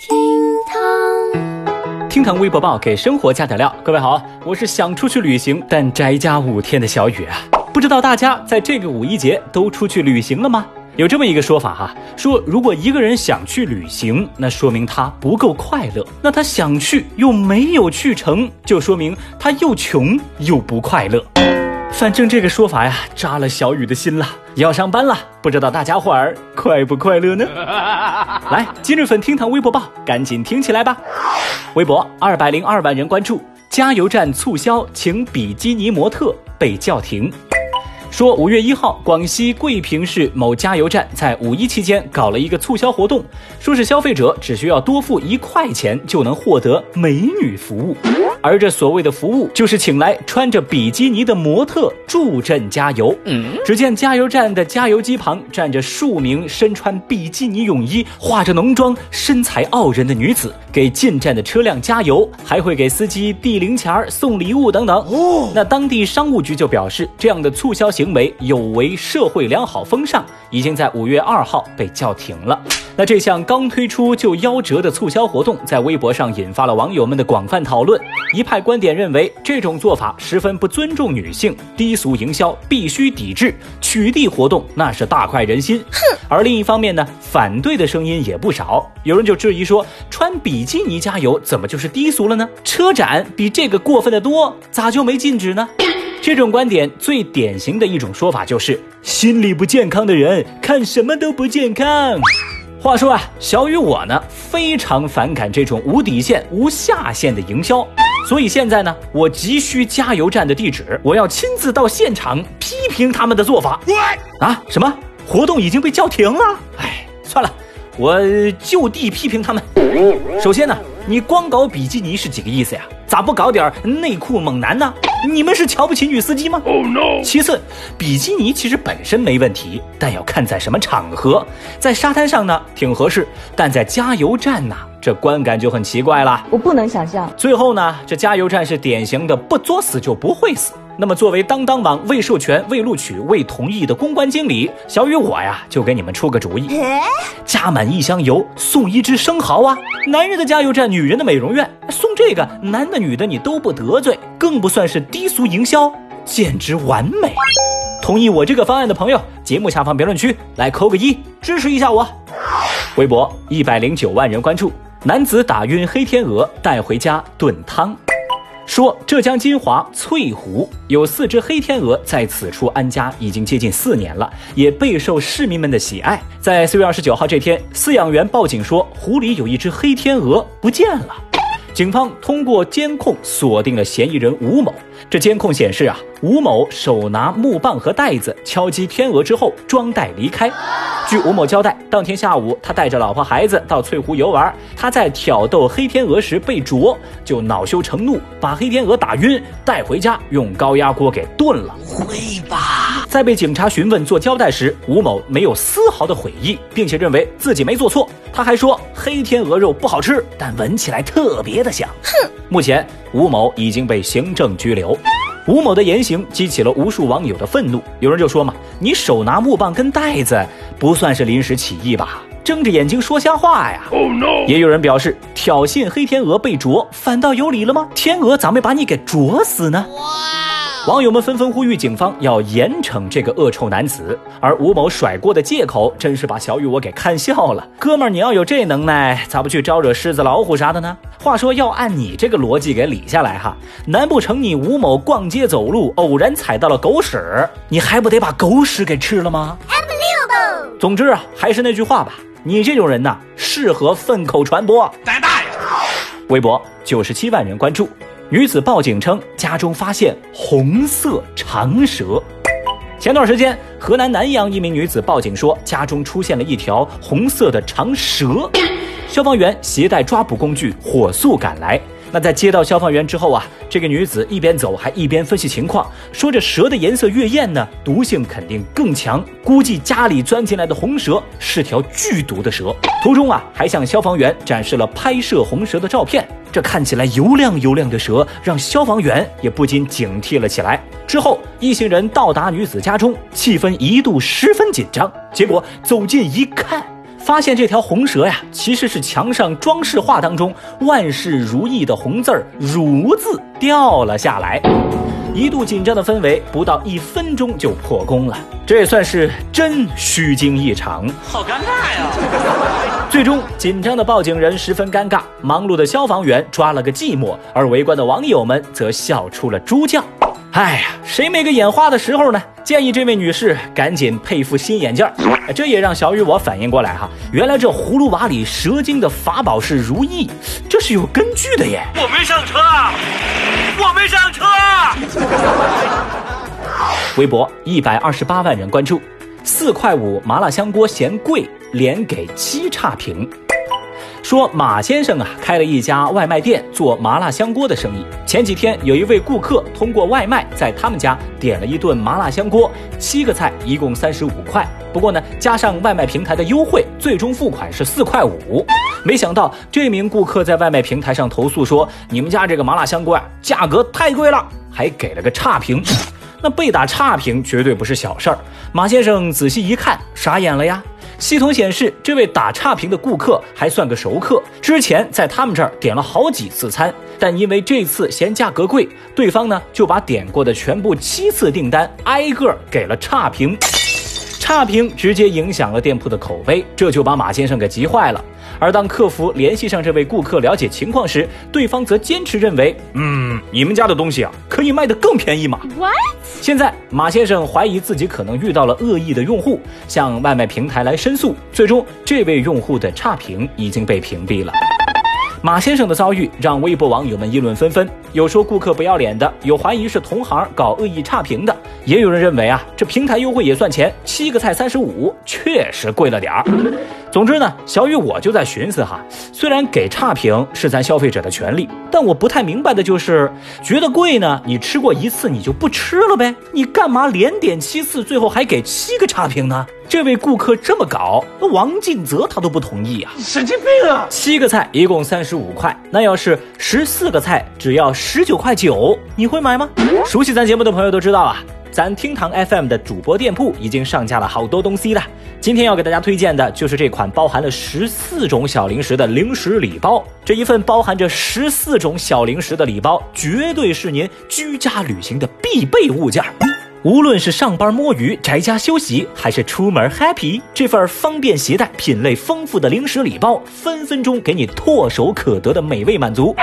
厅堂，厅堂微博报给生活加点料。各位好，我是想出去旅行但宅家五天的小雨啊。不知道大家在这个五一节都出去旅行了吗？有这么一个说法哈，说如果一个人想去旅行，那说明他不够快乐；那他想去又没有去成，就说明他又穷又不快乐。反正这个说法呀，扎了小雨的心了。要上班了，不知道大家伙儿快不快乐呢？来，今日份厅堂微博报，赶紧听起来吧。微博二百零二万人关注，加油站促销请比基尼模特被叫停。说五月一号，广西桂平市某加油站在五一期间搞了一个促销活动，说是消费者只需要多付一块钱就能获得美女服务，而这所谓的服务就是请来穿着比基尼的模特助阵加油。嗯，只见加油站的加油机旁站着数名身穿比基尼泳衣、化着浓妆、身材傲人的女子，给进站的车辆加油，还会给司机递零钱、送礼物等等。哦，那当地商务局就表示，这样的促销。行为有违社会良好风尚，已经在五月二号被叫停了。那这项刚推出就夭折的促销活动，在微博上引发了网友们的广泛讨论。一派观点认为，这种做法十分不尊重女性，低俗营销必须抵制，取缔活动那是大快人心。哼！而另一方面呢，反对的声音也不少，有人就质疑说，穿比基尼加油怎么就是低俗了呢？车展比这个过分的多，咋就没禁止呢？这种观点最典型的一种说法就是，心理不健康的人看什么都不健康。话说啊，小雨我呢非常反感这种无底线、无下限的营销，所以现在呢，我急需加油站的地址，我要亲自到现场批评他们的做法。啊？什么？活动已经被叫停了？哎，算了，我就地批评他们。首先呢，你光搞比基尼是几个意思呀？咋不搞点内裤猛男呢？你们是瞧不起女司机吗？Oh no！其次，比基尼其实本身没问题，但要看在什么场合。在沙滩上呢，挺合适；但在加油站呢，这观感就很奇怪了。我不能想象。最后呢，这加油站是典型的不作死就不会死。那么，作为当当网未授权、未录取、未同意的公关经理，小雨我呀，就给你们出个主意：加满一箱油送一只生蚝啊！男人的加油站，女人的美容院，送这个，男的女的你都不得罪，更不算是低俗营销，简直完美！同意我这个方案的朋友，节目下方评论区来扣个一，支持一下我。微博一百零九万人关注，男子打晕黑天鹅带回家炖汤。说浙江金华翠湖有四只黑天鹅在此处安家已经接近四年了，也备受市民们的喜爱。在四月二十九号这天，饲养员报警说湖里有一只黑天鹅不见了。警方通过监控锁定了嫌疑人吴某。这监控显示啊，吴某手拿木棒和袋子敲击天鹅之后装袋离开。据吴某交代，当天下午他带着老婆孩子到翠湖游玩，他在挑逗黑天鹅时被啄，就恼羞成怒，把黑天鹅打晕，带回家用高压锅给炖了。会吧？在被警察询问做交代时，吴某没有丝毫的悔意，并且认为自己没做错。他还说黑天鹅肉不好吃，但闻起来特别的香。哼！目前吴某已经被行政拘留。吴某的言行激起了无数网友的愤怒，有人就说嘛：“你手拿木棒跟袋子，不算是临时起意吧？睁着眼睛说瞎话呀！”也有人表示，挑衅黑天鹅被啄，反倒有理了吗？天鹅咋没把你给啄死呢？网友们纷纷呼吁警方要严惩这个恶臭男子，而吴某甩锅的借口真是把小雨我给看笑了。哥们儿，你要有这能耐，咋不去招惹狮子老虎啥的呢？话说要按你这个逻辑给理下来哈，难不成你吴某逛街走路偶然踩到了狗屎，你还不得把狗屎给吃了吗？总之啊，还是那句话吧，你这种人呐，适合粪口传播。胆大爷！微博九十七万人关注。女子报警称家中发现红色长蛇。前段时间，河南南阳一名女子报警说家中出现了一条红色的长蛇，消防员携带抓捕工具火速赶来。那在接到消防员之后啊，这个女子一边走还一边分析情况，说这蛇的颜色越艳呢，毒性肯定更强，估计家里钻进来的红蛇是条剧毒的蛇。途中啊，还向消防员展示了拍摄红蛇的照片。这看起来油亮油亮的蛇，让消防员也不禁警惕了起来。之后，一行人到达女子家中，气氛一度十分紧张。结果走近一看，发现这条红蛇呀，其实是墙上装饰画当中万事如意的红字儿“如”字掉了下来。一度紧张的氛围，不到一分钟就破功了，这也算是真虚惊一场，好尴尬呀！最终，紧张的报警人十分尴尬，忙碌的消防员抓了个寂寞，而围观的网友们则笑出了猪叫。哎呀，谁没个眼花的时候呢？建议这位女士赶紧配副新眼镜儿。这也让小雨我反应过来哈，原来这葫芦娃里蛇精的法宝是如意，这是有根据的耶。我没上车，我没上车。微博一百二十八万人关注，四块五麻辣香锅嫌贵，连给七差评。说马先生啊，开了一家外卖店，做麻辣香锅的生意。前几天有一位顾客通过外卖在他们家点了一顿麻辣香锅，七个菜一共三十五块。不过呢，加上外卖平台的优惠，最终付款是四块五。没想到这名顾客在外卖平台上投诉说，你们家这个麻辣香锅啊，价格太贵了，还给了个差评。那被打差评绝对不是小事儿。马先生仔细一看，傻眼了呀。系统显示，这位打差评的顾客还算个熟客，之前在他们这儿点了好几次餐，但因为这次嫌价格贵，对方呢就把点过的全部七次订单挨个给了差评，差评直接影响了店铺的口碑，这就把马先生给急坏了。而当客服联系上这位顾客了解情况时，对方则坚持认为，嗯，你们家的东西啊，可以卖得更便宜吗？What？现在马先生怀疑自己可能遇到了恶意的用户，向外卖平台来申诉，最终这位用户的差评已经被屏蔽了。马先生的遭遇让微博网友们议论纷纷，有说顾客不要脸的，有怀疑是同行搞恶意差评的，也有人认为啊，这平台优惠也算钱，七个菜三十五，确实贵了点儿。总之呢，小雨我就在寻思哈，虽然给差评是咱消费者的权利，但我不太明白的就是，觉得贵呢，你吃过一次你就不吃了呗？你干嘛连点七次，最后还给七个差评呢？这位顾客这么搞，那王进泽他都不同意啊！神经病啊！七个菜一共三十五块，那要是十四个菜只要十九块九，你会买吗？熟悉咱节目的朋友都知道啊。咱厅堂 FM 的主播店铺已经上架了好多东西了。今天要给大家推荐的就是这款包含了十四种小零食的零食礼包。这一份包含着十四种小零食的礼包，绝对是您居家旅行的必备物件。无论是上班摸鱼、宅家休息，还是出门 happy，这份方便携带、品类丰富的零食礼包，分分钟给你唾手可得的美味满足。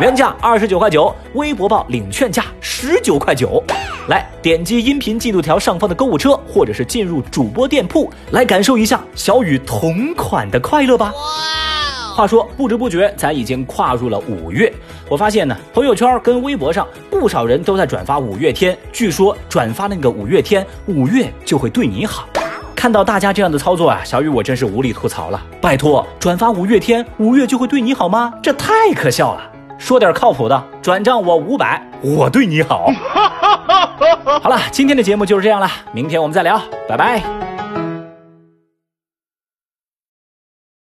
原价二十九块九，微博报领券价十九块九。来，点击音频进度条上方的购物车，或者是进入主播店铺，来感受一下小雨同款的快乐吧。话说，不知不觉咱已经跨入了五月，我发现呢，朋友圈跟微博上不少人都在转发五月天，据说转发那个五月天，五月就会对你好。看到大家这样的操作啊，小雨我真是无力吐槽了。拜托，转发五月天，五月就会对你好吗？这太可笑了。说点靠谱的，转账我五百，我对你好。好了，今天的节目就是这样了，明天我们再聊，拜拜。